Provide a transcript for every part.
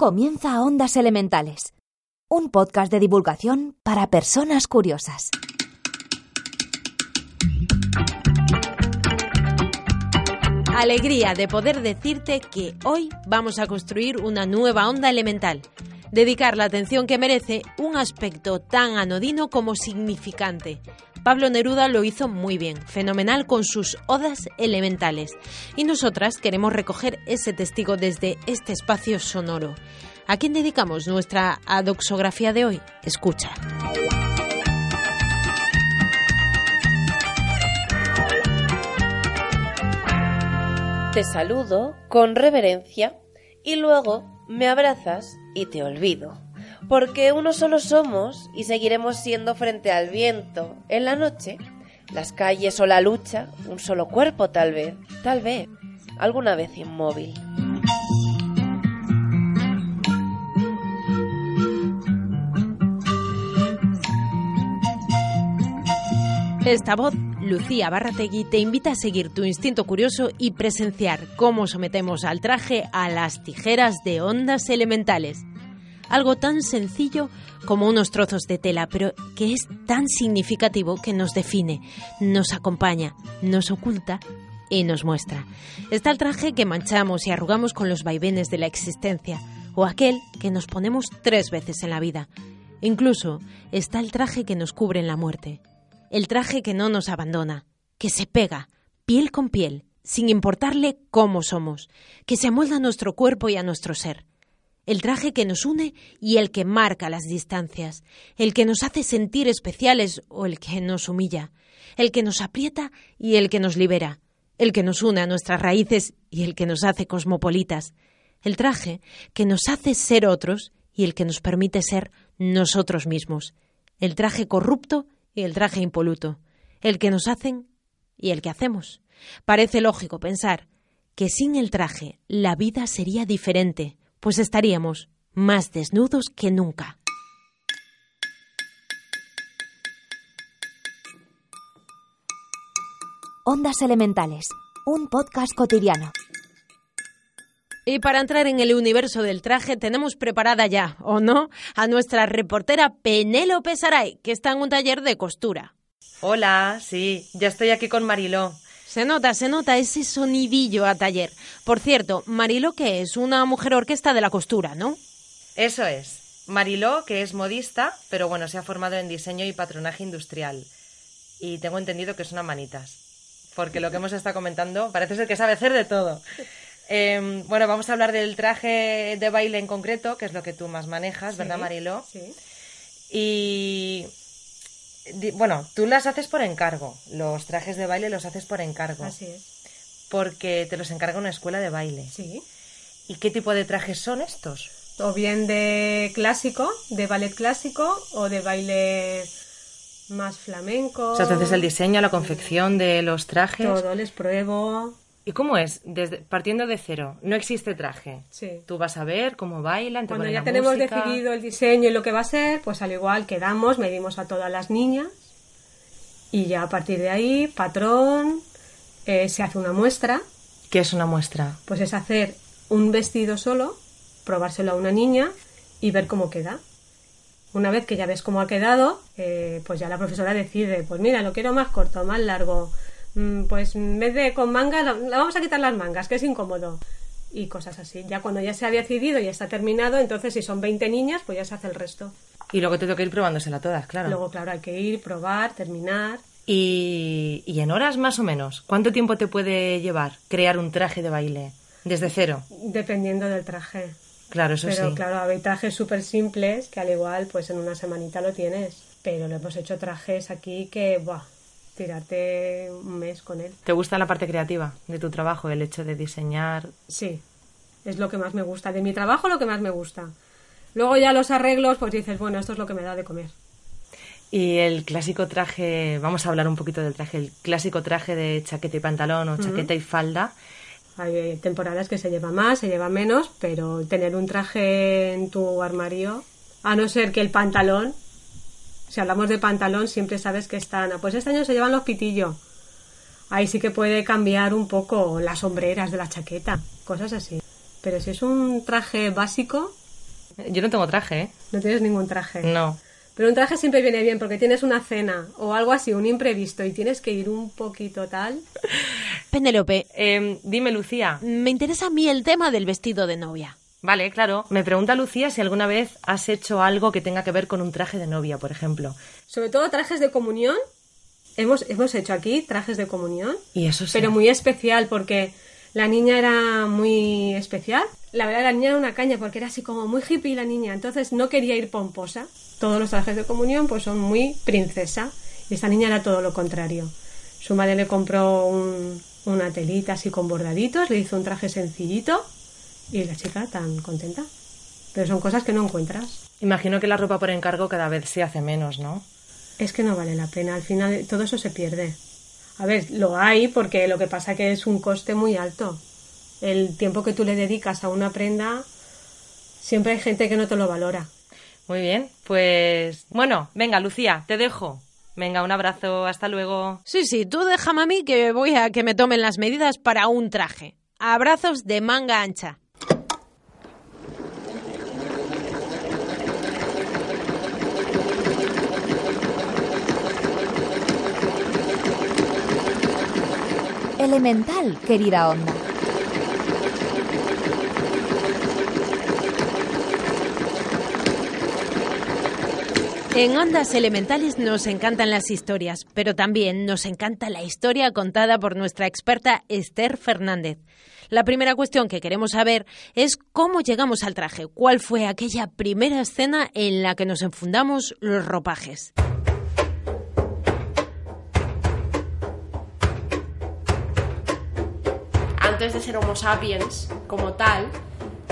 Comienza Ondas Elementales, un podcast de divulgación para personas curiosas. Alegría de poder decirte que hoy vamos a construir una nueva onda elemental. Dedicar la atención que merece un aspecto tan anodino como significante. Pablo Neruda lo hizo muy bien, fenomenal con sus odas elementales. Y nosotras queremos recoger ese testigo desde este espacio sonoro. ¿A quién dedicamos nuestra adoxografía de hoy? Escucha. Te saludo con reverencia y luego me abrazas y te olvido. Porque uno solo somos y seguiremos siendo frente al viento. En la noche, las calles o la lucha, un solo cuerpo tal vez, tal vez, alguna vez inmóvil. Esta voz, Lucía Barrategui, te invita a seguir tu instinto curioso y presenciar cómo sometemos al traje a las tijeras de ondas elementales. Algo tan sencillo como unos trozos de tela, pero que es tan significativo que nos define, nos acompaña, nos oculta y nos muestra. Está el traje que manchamos y arrugamos con los vaivenes de la existencia, o aquel que nos ponemos tres veces en la vida. Incluso está el traje que nos cubre en la muerte el traje que no nos abandona, que se pega, piel con piel, sin importarle cómo somos, que se amolda a nuestro cuerpo y a nuestro ser. El traje que nos une y el que marca las distancias, el que nos hace sentir especiales o el que nos humilla, el que nos aprieta y el que nos libera, el que nos une a nuestras raíces y el que nos hace cosmopolitas, el traje que nos hace ser otros y el que nos permite ser nosotros mismos, el traje corrupto y el traje impoluto, el que nos hacen y el que hacemos. Parece lógico pensar que sin el traje la vida sería diferente, pues estaríamos más desnudos que nunca. Ondas Elementales, un podcast cotidiano. Y para entrar en el universo del traje tenemos preparada ya, ¿o no?, a nuestra reportera Penélope Saray, que está en un taller de costura. Hola, sí, ya estoy aquí con Mariló. Se nota, se nota ese sonidillo a taller. Por cierto, Mariló que es una mujer orquesta de la costura, ¿no? Eso es. Mariló, que es modista, pero bueno, se ha formado en diseño y patronaje industrial. Y tengo entendido que es una manitas. Porque lo que hemos estado comentando parece ser que sabe hacer de todo. Em, bueno, vamos a hablar del traje de baile en concreto, que es lo que tú más manejas, ¿verdad, Marilo? Sí. Y bueno, tú las haces por encargo. Los trajes de baile los haces por encargo. Así es. Porque te los encarga una escuela de baile. Sí. ¿Y qué tipo de trajes son estos? O bien de clásico, de ballet clásico, o de baile más flamenco. O sea, haces el diseño, la confección de los trajes. Todo, les pruebo. ¿Y cómo es? Desde, partiendo de cero, no existe traje. Sí. Tú vas a ver cómo bailan, te Cuando ya la tenemos música. decidido el diseño y lo que va a ser, pues al igual quedamos, medimos a todas las niñas y ya a partir de ahí, patrón, eh, se hace una muestra, ¿Qué es una muestra? pues es hacer un vestido solo, probárselo a una niña y ver cómo queda. Una vez que ya ves cómo ha quedado, eh, pues ya la profesora decide, pues mira, lo quiero más corto, más largo, pues en vez de con manga, lo- le vamos a quitar las mangas, que es incómodo. Y cosas así. Ya cuando ya se ha decidido y está terminado, entonces si son 20 niñas, pues ya se hace el resto. Y luego te toca ir probándosela todas, claro. Luego, claro, hay que ir, probar, terminar. Y, y en horas más o menos, ¿cuánto tiempo te puede llevar crear un traje de baile? Desde cero. Dependiendo del traje. Claro, eso Pero sí. claro, hay trajes súper simples que al igual, pues en una semanita lo tienes. Pero le hemos hecho trajes aquí que, buah, tirarte un mes con él. ¿Te gusta la parte creativa de tu trabajo, el hecho de diseñar? Sí, Es lo que más me gusta. De mi trabajo lo que más me gusta. Luego ya los arreglos, pues dices, bueno, esto es lo que me da de comer. Y el clásico traje, vamos a hablar un poquito del traje, el clásico traje de chaqueta y pantalón o chaqueta y falda. Hay temporadas que se lleva más, se lleva menos, pero tener un traje en tu armario, a no ser que el pantalón, si hablamos de pantalón, siempre sabes que están, pues este año se llevan los pitillos. Ahí sí que puede cambiar un poco las sombreras de la chaqueta, cosas así. Pero si es un traje básico... Yo no tengo traje, ¿eh? No tienes ningún traje. No. Pero un traje siempre viene bien porque tienes una cena o algo así, un imprevisto y tienes que ir un poquito tal. Penélope, Em, dime, Lucía. me interesa a mí el tema del vestido de novia. Vale, claro. Me pregunta Lucía si alguna vez has hecho algo que tenga que ver con un traje de novia, por ejemplo. Sobre todo trajes de comunión. Hemos, hemos hecho aquí trajes de comunión. Y eso sí. Pero muy especial porque la niña era muy especial. La verdad, la niña era una caña porque era así como muy hippie la niña. Entonces no quería ir pomposa. Todos los trajes de comunión pues son muy princesa. Y esta niña era todo lo contrario. Su madre le compró un- una telita así con bordaditos, le hizo un traje sencillito y la chica tan contenta. Pero son cosas que no encuentras. Imagino que la ropa por encargo cada vez se hace menos, ¿no? Es que no vale la pena, al final todo eso se pierde. A ver, lo hay porque lo que pasa que es un coste muy alto. El tiempo que tú le dedicas a una prenda, siempre hay gente que no te lo valora. Muy bien, pues bueno, venga, Lucía, te dejo. Venga, un abrazo, hasta luego. Sí, sí, tú déjame a mí que voy a que me tomen las medidas para un traje. Abrazos de manga ancha. Elemental, querida onda. En Ondas Elementales nos encantan las historias, pero también nos encanta la historia contada por nuestra experta Esther Fernández. La primera cuestión que queremos saber es cómo llegamos al traje, cuál fue aquella primera escena en la que nos enfundamos los ropajes. Antes de ser Homo sapiens como tal,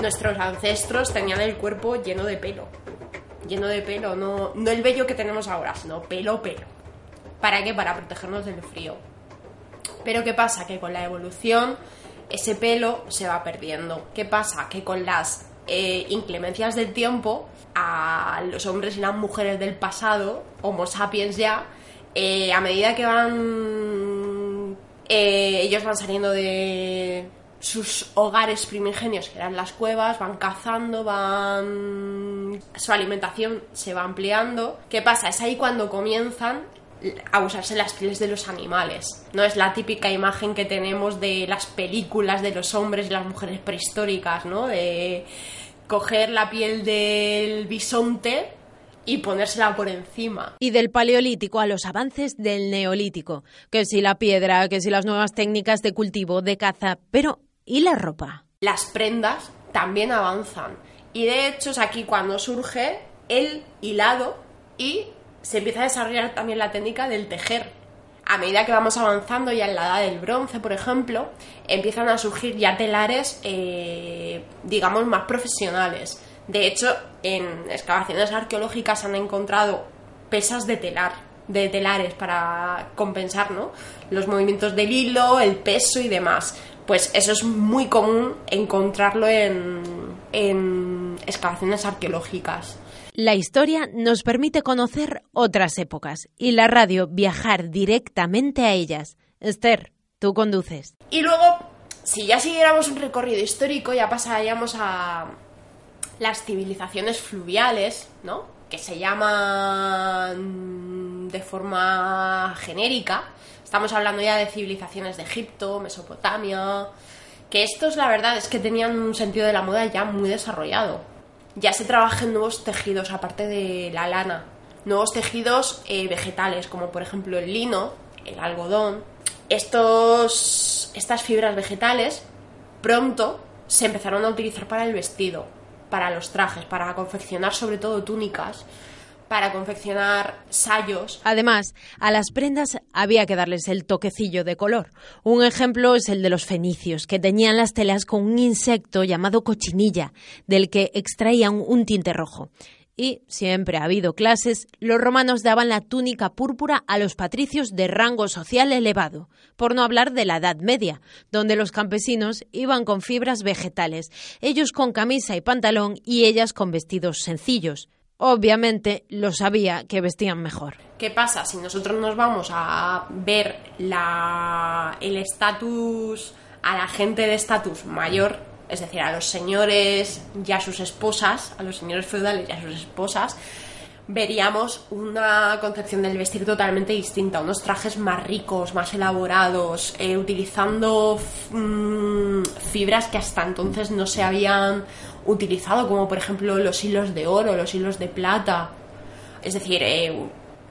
nuestros ancestros tenían el cuerpo lleno de pelo. Lleno de pelo, no, no el vello que tenemos ahora, sino pelo, pelo. ¿Para qué? Para protegernos del frío. Pero ¿qué pasa? Que con la evolución ese pelo se va perdiendo. ¿Qué pasa? Que con las eh, inclemencias del tiempo, a los hombres y las mujeres del pasado, Homo sapiens ya, eh, a medida que van eh, ellos van saliendo de sus hogares primigenios, que eran las cuevas, van cazando, van... su alimentación se va ampliando. ¿Qué pasa? Es ahí cuando comienzan a usarse las pieles de los animales. No es la típica imagen que tenemos de las películas de los hombres y las mujeres prehistóricas, ¿no? De coger la piel del bisonte y ponérsela por encima. Y del paleolítico a los avances del neolítico, que si la piedra, que si las nuevas técnicas de cultivo, de caza, pero ¿y la ropa? las prendas también avanzan. Y de hecho es aquí cuando surge el hilado y se empieza a desarrollar también la técnica del tejer. A medida que vamos avanzando ya en la edad del bronce, por ejemplo, empiezan a surgir ya telares, eh, digamos, más profesionales. De hecho, en excavaciones arqueológicas han encontrado pesas de telar, de telares para compensar ¿no? los movimientos del hilo, el peso y demás. Pues eso es muy común encontrarlo en, en excavaciones arqueológicas. La historia nos permite conocer otras épocas y la radio viajar directamente a ellas. Esther, tú conduces. Y luego, si ya siguiéramos un recorrido histórico, ya pasaríamos a las civilizaciones fluviales, ¿no? Que se llaman de forma genérica. Estamos hablando ya de civilizaciones de Egipto, Mesopotamia, que estos la verdad es que tenían un sentido de la moda ya muy desarrollado. Ya se trabaja en nuevos tejidos aparte de la lana, nuevos tejidos eh, vegetales como por ejemplo el lino, el algodón. Estos, estas fibras vegetales pronto se empezaron a utilizar para el vestido, para los trajes, para confeccionar sobre todo túnicas, para confeccionar sayos. Además, a las prendas había que darles el toquecillo de color. Un ejemplo es el de los fenicios, que teñían las telas con un insecto llamado cochinilla, del que extraían un tinte rojo. Y siempre ha habido clases, los romanos daban la túnica púrpura a los patricios de rango social elevado, por no hablar de la Edad Media, donde los campesinos iban con fibras vegetales, ellos con camisa y pantalón y ellas con vestidos sencillos. Obviamente lo sabía que vestían mejor. ¿Qué pasa? Si nosotros nos vamos a ver la, el estatus a la gente de estatus mayor, es decir, a los señores y a sus esposas, a los señores feudales y a sus esposas, veríamos una concepción del vestir totalmente distinta, unos trajes más ricos, más elaborados, eh, utilizando mm, fibras que hasta entonces no se habían utilizado, como por ejemplo los hilos de oro, los hilos de plata, es decir, eh,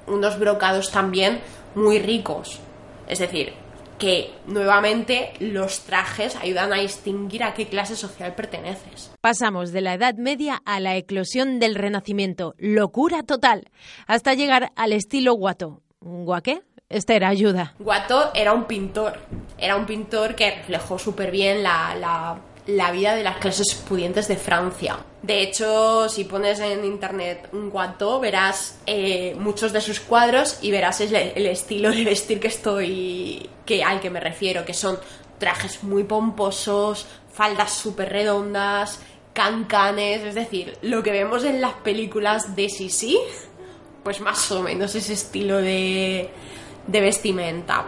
unos brocados también muy ricos. Es decir, que nuevamente los trajes ayudan a distinguir a qué clase social perteneces. Pasamos de la Edad Media a la eclosión del Renacimiento, locura total, hasta llegar al estilo guato. ¿Guaqué? Este era ayuda. Guato era un pintor, era un pintor que reflejó súper bien la, la la vida de las clases pudientes de Francia. De hecho, si pones en internet un guato, verás eh, muchos de sus cuadros y verás el, estilo de vestir que estoy, que al que me refiero, que son trajes muy pomposos, faldas súper redondas, cancanes, es decir, lo que vemos en las películas de Sisi, pues más o menos ese estilo de, de vestimenta.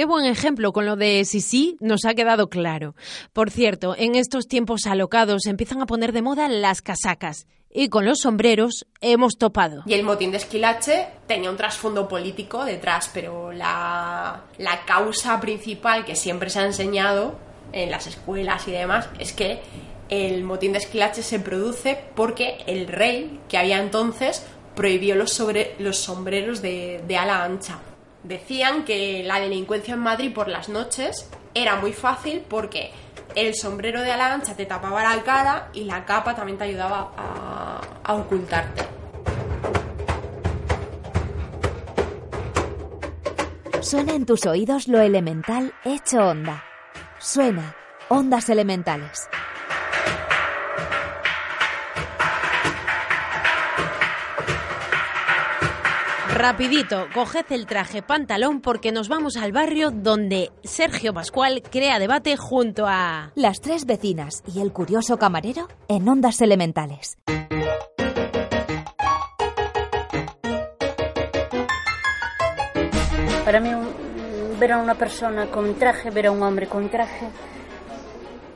Qué buen ejemplo con lo de Sisi nos ha quedado claro. Por cierto, en estos tiempos alocados empiezan a poner de moda las casacas y con los sombreros hemos topado. Y el motín de Esquilache tenía un trasfondo político detrás, pero la, la causa principal que siempre se ha enseñado en las escuelas y demás es que el motín de Esquilache se produce porque el rey que había entonces prohibió los, sobre, los sombreros de, de ala ancha. Decían que la delincuencia en Madrid por las noches era muy fácil porque el sombrero de ala ancha te tapaba la cara y la capa también te ayudaba a, a ocultarte. Suena en tus oídos lo elemental hecho onda. Suena ondas elementales. Rapidito, coged el traje pantalón porque nos vamos al barrio donde Sergio Pascual crea debate junto a... Las tres vecinas y el curioso camarero en ondas elementales. Para mí, ver a una persona con traje, ver a un hombre con traje,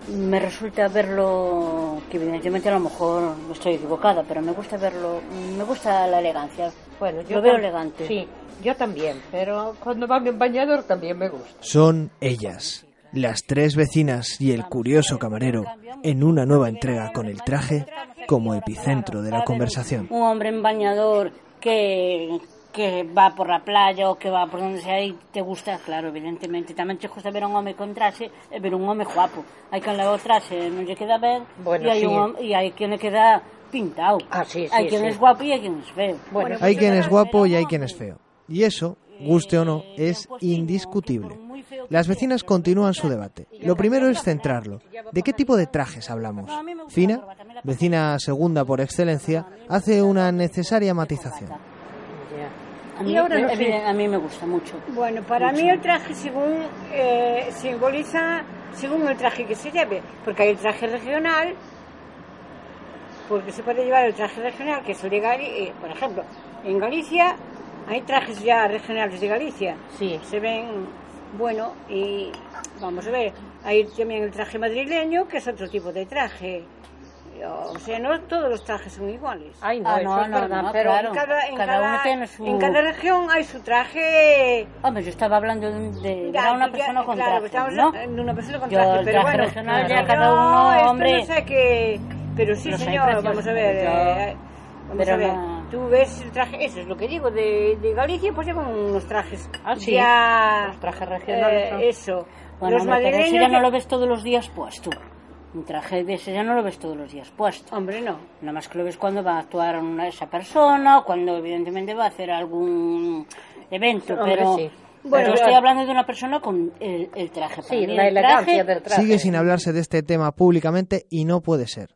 me resulta verlo, que evidentemente a lo mejor estoy equivocada, pero me gusta verlo, me gusta la elegancia. Bueno, yo lo veo elegante. Sí, yo también, pero cuando van en bañador también me gusta. Son ellas, las tres vecinas y el curioso camarero, en una nueva entrega con el traje como epicentro de la conversación. Un hombre en bañador que, que va por la playa o que va por donde sea y te gusta, claro, evidentemente. Tamén te gusta ver a un home con traxe e ver un home guapo. Hai quen leva o traxe non lle queda ben Bueno, e hai sí. un home- e hai quen le queda pintado. Ah, sí, sí, hai quen sí. es guapo e hai quen es feo. Bueno, Hay quien es guapo y hay quien es feo. Y eso, guste o no, es indiscutible. Las vecinas continúan su debate. Lo primero es centrarlo. ¿De qué tipo de trajes hablamos? Fina, vecina segunda por excelencia, hace una necesaria matización. A mí, Y ahora no a, sé. mí, a mí me gusta mucho. Bueno, para mí el traje según eh, simboliza según el traje que se lleve, porque hay el traje regional, porque se puede llevar el traje regional que es el de Gali- eh, por ejemplo, en Galicia hay trajes ya regionales de Galicia, Sí. se ven bueno y vamos a ver, hay también el traje madrileño que es otro tipo de traje. O sea, no todos los trajes son iguales. Ay, no, Ah, eso no, es no, verdad, no, pero claro. En cada, en Cada cada- uno tiene su- en cada región hay su traje Hombre, yo estaba hablando de, de Ya, una ya, persona con claro, traje, estamos ¿no? en una persona con Yo, traje, pero traje bueno, regional ya claro. cada uno, no, esto hombre. no sé qué, pero sí Los hay señor, vamos a ver, yo- eh, vamos pero a ver, no- Tú ves el traje, eso es lo que digo, de, de Galicia, pues llevan unos trajes. Ah, sí. Ya, Los trajes regionales eh, eso. Bueno, los pero madrileños. ya no lo ves todos los días puesto. Un traje de ese ya no lo ves todos los días puesto. Hombre, no. Nada más que lo ves cuando va a actuar una, esa persona o cuando evidentemente va a hacer algún evento. Hombre, pero sí. pero estoy hablando de una persona con el, el traje. Para Sí, mí la el elegancia traje- del traje. Sigue sin hablarse de este tema públicamente y no puede ser.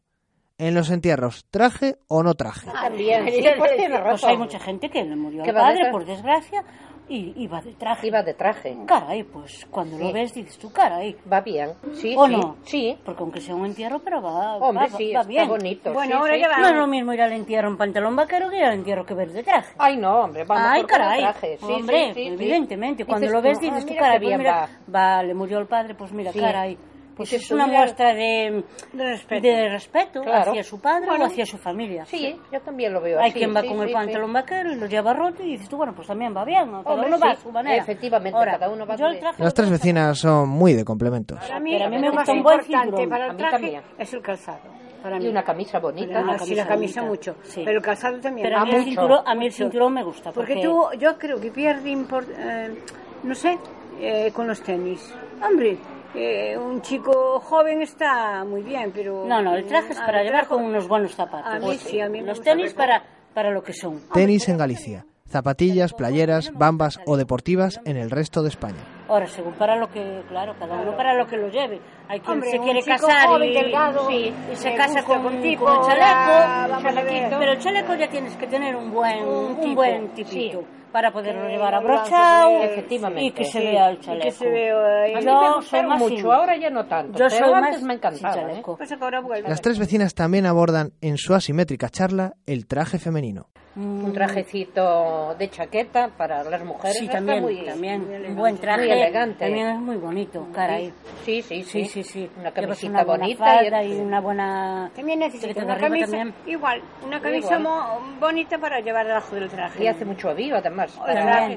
En los entierros, traje o no traje. También, sí, pues tiene Pues razón. hay mucha gente que le murió al padre, por desgracia, y, va de traje. Iba de traje. Caray, pues cuando lo ves dices tú, caray. Va bien. Sí, ¿O sí. no? Sí. Porque aunque sea un entierro, pero va, Hombre, va, sí, va está bien. bonito. Bueno, sí, ahora ya va. No es lo mismo ir al entierro en pantalón vaquero que ir al entierro que ver de traje. Ay, no, hombre, vamos Ay, por caray. traje. Sí, Hombre, evidentemente. Cuando Dices lo ves tú, ah, dices tú, caray, pues bien mira, va. va, le murió el padre, pues mira, caray. Pues es tú, una muestra de, De respeto. de respeto Claro. hacia su padre Bueno. o hacia su familia. Sí, yo también lo veo Hay así. quien va sí, con el sí, pantalón vaquero y lo lleva roto y dices tú, bueno, pues también va bien. ¿no? Cada Hombre, uno va a su manera. Efectivamente, Ahora, cada uno va yo el de- traje Las tres vecinas son muy de complementos. Para mí, Pero a mí me gusta un buen cinturón. para A el mí traje también. es el calzado. Para Y una camisa bonita. Ah, sí, la camisa bonita. mucho. Sí. Pero el calzado también. Pero a mí, el cinturón, a mí el mucho. cinturón me gusta. Porque Porque, tú, yo creo que pierde import- eh, no sé, eh, con los tenis. Hombre, eh, un chico joven está muy bien, pero... No, no, el traje es para llevar con unos buenos zapatos. A mí sí, a mí Los tenis para, para lo que son. Tenis en Galicia, zapatillas, playeras, bambas o deportivas en el resto de España. Ahora, según para lo que, claro, cada uno para lo que lo lleve. Hay quien Hombre, se un quiere casar joven, y, delgado, sí, y se casa con, con tipo, con el chaleco, ya, un vamos a ver. chalequito. pero el chaleco ya tienes que tener un buen, un, tipo, buen tipito. sí. Para poderlo Que llevar abrochado efectivamente. y que se vea el y chaleco. que se vea, eh, A mí Yo me soy gustaron más mucho, sin- ahora ya no tanto. Yo pero soy antes más me encantaba. ¿eh? Pues. Las tres vecinas también abordan en su asimétrica charla el traje femenino. Un trajecito de chaqueta para las mujeres. Sí, también, muy, también. Un buen traje. Muy elegante. También es muy bonito, caray. Sí, sí, Sí, sí. sí, sí. Una camisita una bonita. falda y- y una buena... También necesito una camisa, también. igual, una camisa Igual. bonita para llevar debajo del traje. Y hace mucho avivo, además.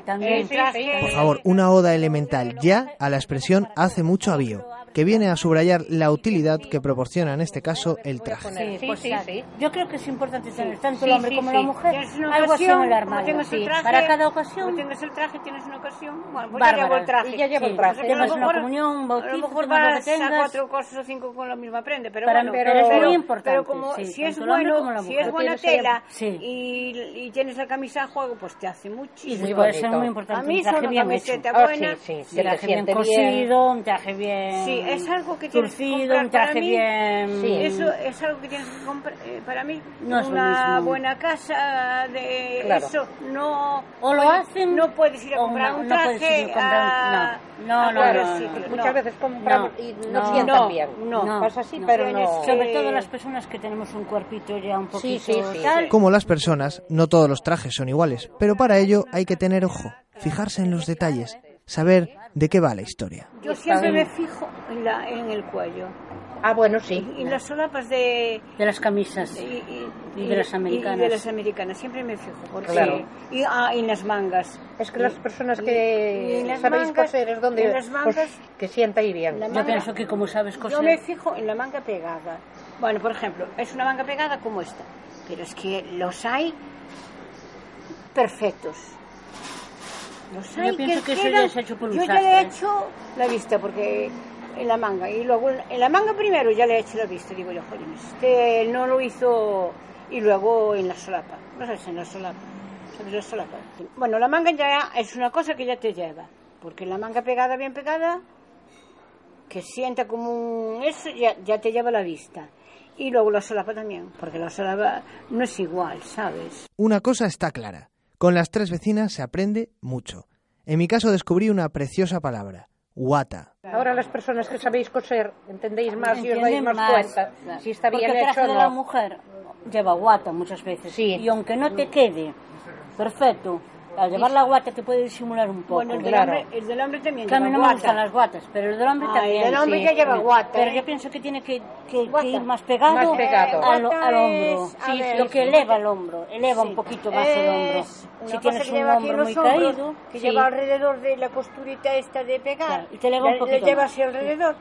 También. Por favor, una oda elemental. Ya a la expresión hace mucho avío, que viene a subrayar la utilidad que proporciona en este caso el traje. Sí, pues sí, sí. Yo creo que es importante tener tanto Sí, el hombre sí, como sí. la mujer Tienes una algo así en ocasión, el armario. traje, Para cada ocasión. tengas el traje, tienes una ocasión. Bueno, pues ya llevo el traje. Y ya llevo el traje. A lo una mejor- comunión, un A lo bautizo, mejor tengas lo que vas a cuatro cosas o cinco con la misma prenda, pero Para- bueno. pero es muy importante, Pero como sí, si es bueno, si es buena Tienes tela y, y tienes la camisa a juego, pues te hace Y muchísimo. muy puede ser muy A importante mí un traje solo bien camiseta hecho. Ah, buena. Un traje bien cosido, un traje bien... Es algo que tienes que comprar un traje para mí. bien... Sí. Eso es algo que tienes que comprar eh, para mí. No es lo una mismo. buena casa de Claro. eso no O lo puede- hacen, no puedes ir a comprar no- un traje a no. No, a no, no, no, Muchas no. veces compramos No, y no, sientan no, bien. no. Vas así, No. pero no. Sobre todo las personas que tenemos un cuerpito ya un poquito sí, sí, tal. Como las personas, no todos los trajes son iguales, pero para ello hay que tener ojo, fijarse en los detalles, saber de qué va la historia. yo siempre me fijo en, la, en el cuello Ah, bueno, sí. y las solapas de De las camisas. y, y- Y de las americanas. y de las americanas siempre me fijo porque Claro. y, ah, y en las mangas Es que las personas Y- y que las sabéis mangas- coser es donde en las mangas- pues, que sienta ahí bien. Yo pienso que como sabes coser... Yo me fijo en la manga pegada. Bueno, por ejemplo, es una manga pegada como esta, pero es que los hay perfectos. Los Yo hay pienso que eso quedan- ya es hecho por un Yo ya le he hecho la vista porque en la manga y luego en la manga primero ya le he hecho la vista, digo yo, joder, este no lo hizo y luego en la solapa. No sabes en la solapa. ¿Sabes la solapa? Bueno, la manga ya es una cosa que ya te lleva, porque la manga pegada bien pegada que sienta como un eso ya, ya te lleva la vista. Y luego la solapa también, porque la solapa no es igual, ¿sabes? Una cosa está clara, con las tres vecinas se aprende mucho. En mi caso descubrí una preciosa palabra, guata. Ahora las personas que sabéis coser entendéis más y os dais Entienden más, más, cuenta claro. si está Porque bien el traje hecho de la mujer lleva guata muchas veces. Sí. Y aunque no te quede perfecto, al llevar la guata te puede disimular un poco. Bueno, el del, claro. hombre, el del hombre también Que a mí lleva no me gustan las guatas, pero el del hombre Ah, también. el del hombre sí. ya lleva guata, Pero ¿eh? yo pienso que tiene que, que- que ir más pegado, Más pegado. Al, al hombro. es- Sí, ver, lo que eleva el hombro, eleva Sí. un poquito más el hombro. Si tienes que un lleva hombro muy hombros, caído, que sí. lleva alrededor de la costurita esta de pegar. Claro, y te eleva un Le- poquito Le lleva así alrededor.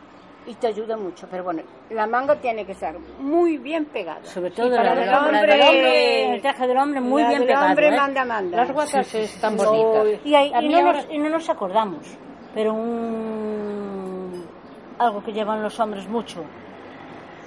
Y te ayuda mucho. Pero bueno, la manga tiene que estar muy bien pegada. Sobre todo Y para la el del hombre, hombre, la del hombre, el traje del hombre muy la bien del pegado. hombre ¿eh? manda, manda. Las guatas Sí, sí, están sí. bonitas. Y, A y no ahora- nos, y no nos acordamos, pero un algo que llevan los hombres mucho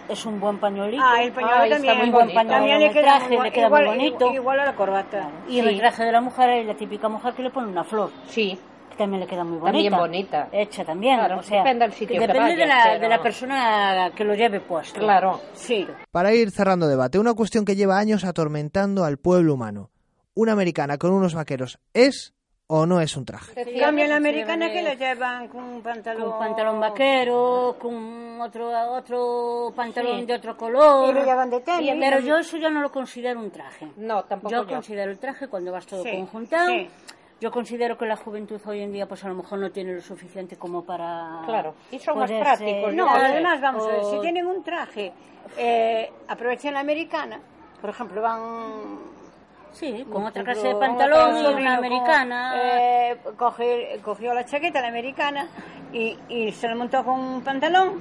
es un buen pañuelito. Ah, el pañuelo Ay, está también, muy buen pañuelo. también le el queda, traje, muy- le queda igual, muy bonito. Igual a la corbata. Y en el traje de la mujer hay la típica mujer que le pone una flor. Sí. Que también le queda muy bonita. También bonita. Hecha también. Claro, o sea, depende del sitio que depende de, vayas, la, pero- de la persona que lo lleve puesto. Claro. Sí. Para ir cerrando debate, una cuestión que lleva años atormentando al pueblo humano. ¿Una americana con unos vaqueros es o no es un traje? En cambio, la americana que la llevan con un pantalón... Con un pantalón vaquero, con otro otro pantalón Sí. de otro color. Y lo llevan de tenis. Pero yo eso ya no lo considero un traje. No, tampoco Yo yo. considero el traje cuando vas todo Sí, conjuntado. Yo considero que la juventud hoy en día, pues a lo mejor no tiene lo suficiente como para. Claro, y son más prácticos, No, además, vamos a ver, si tienen un traje, eh, aprovechan la americana, por ejemplo, van... Sí, con otra clase de pantalón y una americana. eh, cogió la chaqueta, la americana, y, y se la montó con un pantalón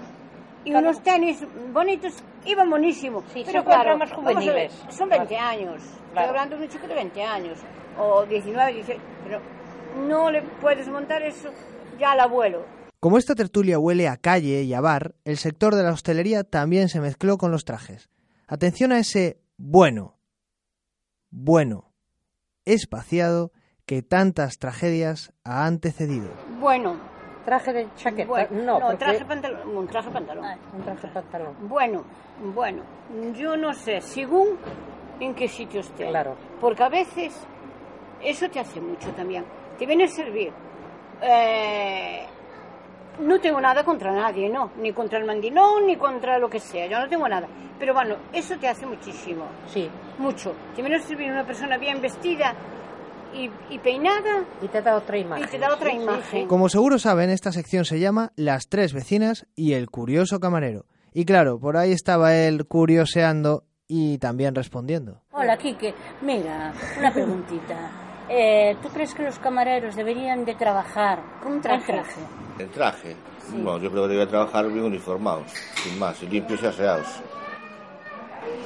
y unos tenis bonitos, iban buenísimos. Sí, pero son claro, más a ver, juveniles. son 20 años, estoy Claro. hablando de un chico de 20 años, o 19, 18, pero no le puedes montar eso ya al abuelo. Como esta tertulia huele a calle y a bar, el sector de la hostelería también se mezcló con los trajes. Atención a ese bueno, bueno, espaciado que tantas tragedias ha antecedido. Bueno, Traje de chaqueta. bueno, no, porque... traje pantalón, un traje pantalón. Un traje pantalón. Bueno, bueno, yo no sé, según en qué sitio esté. Claro. Porque a veces eso te hace mucho también. Te viene a servir. Eh, no tengo nada contra nadie, no. Ni contra el mandilón, ni contra lo que sea. Yo no tengo nada. Pero bueno, eso te hace muchísimo. Sí. Mucho. Te viene a servir una persona bien vestida y, y peinada Y te da otra imagen. y te da otra Sí, sí, imagen. Como seguro saben, esta sección se llama Las tres vecinas y el curioso camarero. Y claro, por ahí estaba él curioseando y también respondiendo. Hola, Quique. Mira, una preguntita. Eh, ¿Tú crees que los camareros deberían de trabajar Con en traje. traje? El traje. Bueno, yo creo que debe trabajar bien uniformados, sin más, y limpios y aseados.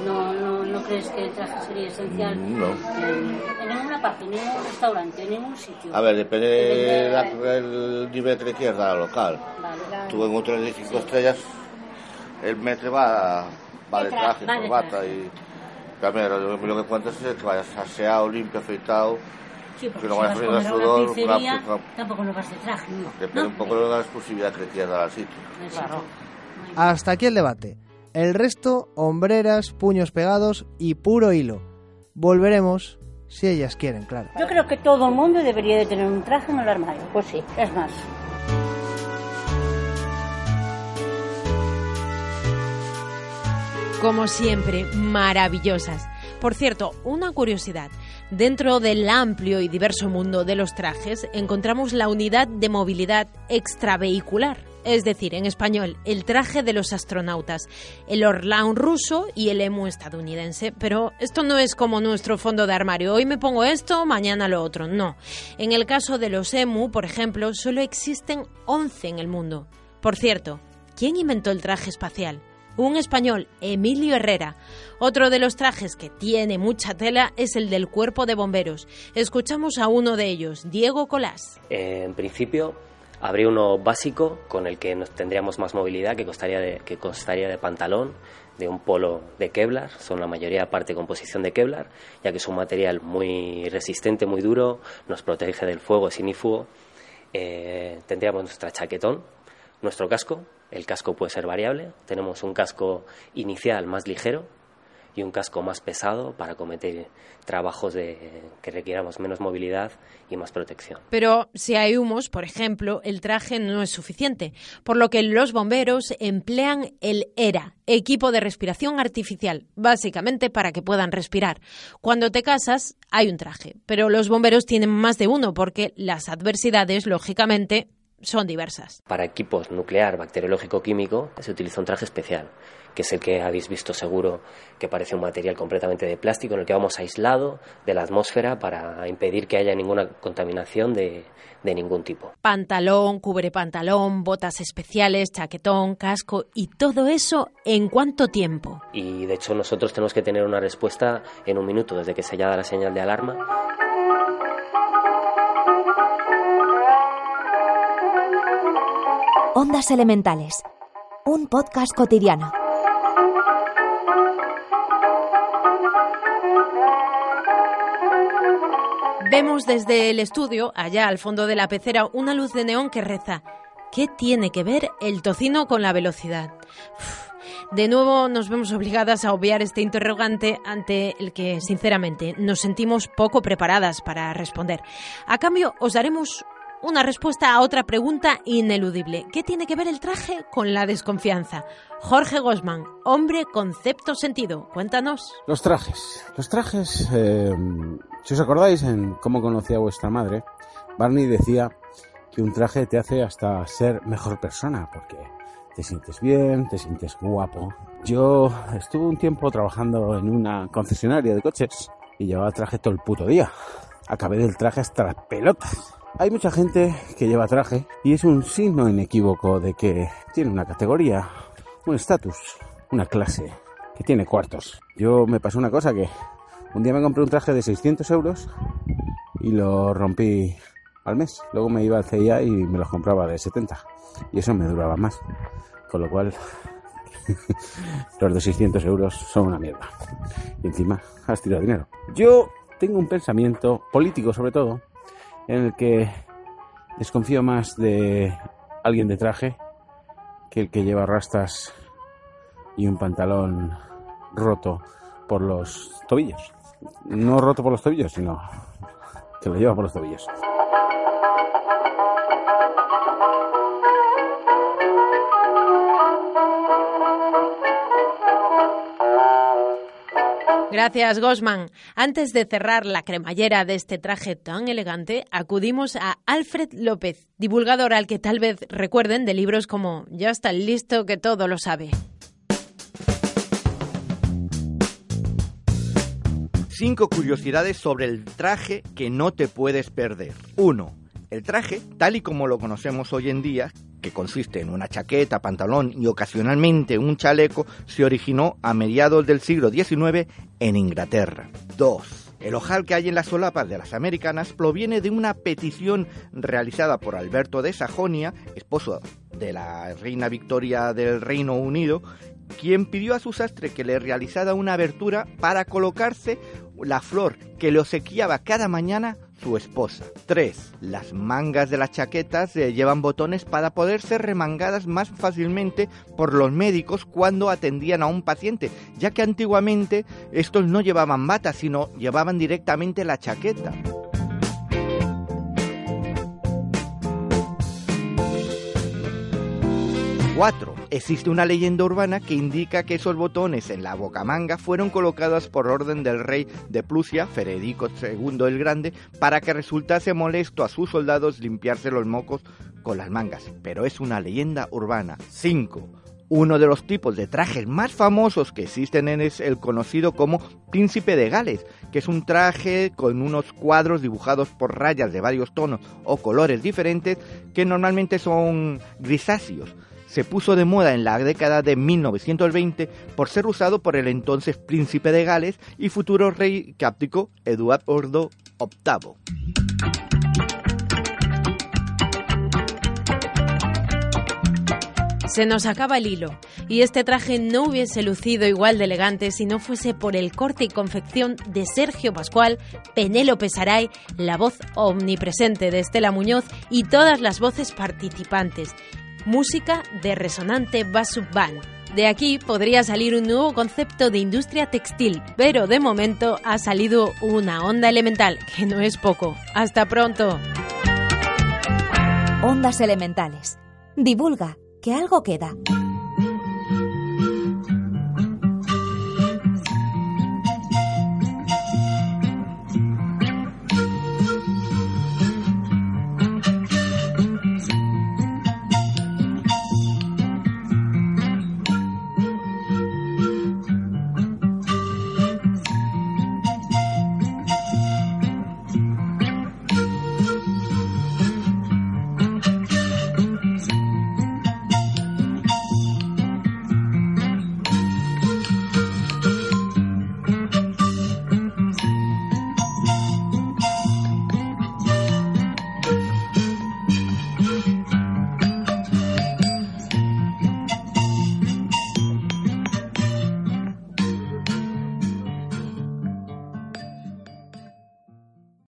No, no, ¿No crees que el traje sería esencial? No. En, en ninguna parte, en ningún restaurante, en ningún sitio. A ver, depende del el nivel dar al local. Vale. Tú en un hotel de cinco estrellas, el metre va, va de De tra- traje, va de corbata traje. y... También lo, lo que cuentas es que vayas aseado, limpio, afeitado, Sí, porque que no si vayas vas a sudor, pizzería, una- tampoco no vas de traje. depende un poco de la exclusividad que le quieras dar al sitio. Claro. Hasta aquí el debate. El resto, hombreras, puños pegados y puro hilo. Volveremos si ellas quieren, claro. Yo creo que todo el mundo debería de tener un traje en el armario. Pues sí. Es más, Como siempre, maravillosas. Por cierto, una curiosidad. Dentro del amplio y diverso mundo de los trajes encontramos la unidad de movilidad extravehicular, es decir, en español, el traje de los astronautas, el Orlaun ruso y el Emu estadounidense. Pero esto no es como nuestro fondo de armario. Hoy me pongo esto, mañana lo otro. No. En el caso de los Emu, por ejemplo, solo existen 11 en el mundo. Por cierto, ¿quién inventó el traje espacial? Un español, Emilio Herrera. Otro de los trajes que tiene mucha tela es el del cuerpo de bomberos. Escuchamos a uno de ellos, Diego Colás. En principio, habría uno básico con el que nos tendríamos más movilidad, que constaría de, que constaría de pantalón, de un polo de Kevlar, son la mayoría parte composición de Kevlar, ya que es un material muy resistente, muy duro, nos protege del fuego sin fuego. Eh, tendríamos nuestra chaquetón, nuestro casco, el casco puede ser variable, tenemos un casco inicial más ligero y un casco más pesado para cometer trabajos que requieramos menos movilidad y más protección. Pero si hay humos, por ejemplo, el traje no es suficiente, por lo que los bomberos emplean el ERA, equipo de respiración artificial, básicamente para que puedan respirar. Cuando te casas hay un traje, pero los bomberos tienen más de uno porque las adversidades, lógicamente, son diversas. Para equipos nuclear, bacteriológico, químico, se utiliza un traje especial, que es el que habéis visto seguro que parece un material completamente de plástico en el que vamos aislado de la atmósfera para impedir que haya ninguna contaminación de, de ningún tipo. Pantalón, cubre pantalón, botas especiales, chaquetón, casco y todo eso en cuánto tiempo. Y de hecho nosotros tenemos que tener una respuesta en un minuto desde que se haya dado la señal de alarma. Ondas Elementales, un podcast cotidiano. Vemos desde el estudio, allá al fondo de la pecera, una luz de neón que reza. ¿Qué tiene que ver el tocino con la velocidad? De nuevo nos vemos obligadas a obviar este interrogante ante el que, sinceramente, nos sentimos poco preparadas para responder. A cambio, os daremos una respuesta a otra pregunta ineludible. ¿Qué tiene que ver el traje con la desconfianza? Jorge Gosman, hombre, concepto, sentido. Cuéntanos. Los trajes. Los trajes, eh, si os acordáis en cómo conocía a vuestra madre, Barney decía que un traje te hace hasta ser mejor persona, porque te sientes bien, te sientes guapo. Yo estuve un tiempo trabajando en una concesionaria de coches y llevaba traje todo el puto día. Acabé del traje hasta las pelotas. Hay mucha gente que lleva traje y es un signo inequívoco de que tiene una categoría, un estatus, una clase, que tiene cuartos. Yo me pasó una cosa que un día me compré un traje de 600 euros y lo rompí al mes. Luego me iba al CIA y me los compraba de 70 y eso me duraba más. Con lo cual los de 600 euros son una mierda. Y encima has tirado dinero. Yo tengo un pensamiento político sobre todo en el que desconfío más de alguien de traje que el que lleva rastas y un pantalón roto por los tobillos. No roto por los tobillos, sino que lo lleva por los tobillos. Gracias, Gosman. Antes de cerrar la cremallera de este traje tan elegante, acudimos a Alfred López, divulgador al que tal vez recuerden de libros como Ya está listo que todo lo sabe. Cinco curiosidades sobre el traje que no te puedes perder. 1. El traje, tal y como lo conocemos hoy en día, que consiste en una chaqueta, pantalón y ocasionalmente un chaleco, se originó a mediados del siglo XIX en Inglaterra. 2. El ojal que hay en las solapas de las americanas proviene de una petición realizada por Alberto de Sajonia, esposo de la reina Victoria del Reino Unido, quien pidió a su sastre que le realizara una abertura para colocarse la flor que le obsequiaba cada mañana su esposa. 3. Las mangas de las chaquetas eh, llevan botones para poder ser remangadas más fácilmente por los médicos cuando atendían a un paciente, ya que antiguamente estos no llevaban bata, sino llevaban directamente la chaqueta. 4. Existe una leyenda urbana que indica que esos botones en la bocamanga fueron colocados por orden del rey de Prusia, Federico II el Grande, para que resultase molesto a sus soldados limpiarse los mocos con las mangas. Pero es una leyenda urbana. 5. Uno de los tipos de trajes más famosos que existen es el conocido como Príncipe de Gales, que es un traje con unos cuadros dibujados por rayas de varios tonos o colores diferentes que normalmente son grisáceos se puso de moda en la década de 1920 por ser usado por el entonces príncipe de Gales y futuro rey cáptico Eduardo VIII. Se nos acaba el hilo, y este traje no hubiese lucido igual de elegante si no fuese por el corte y confección de Sergio Pascual, Penélope Saray, la voz omnipresente de Estela Muñoz y todas las voces participantes música de Resonante Basub Band. De aquí podría salir un nuevo concepto de industria textil, pero de momento ha salido una onda elemental, que no es poco. Hasta pronto. Ondas elementales. Divulga, que algo queda.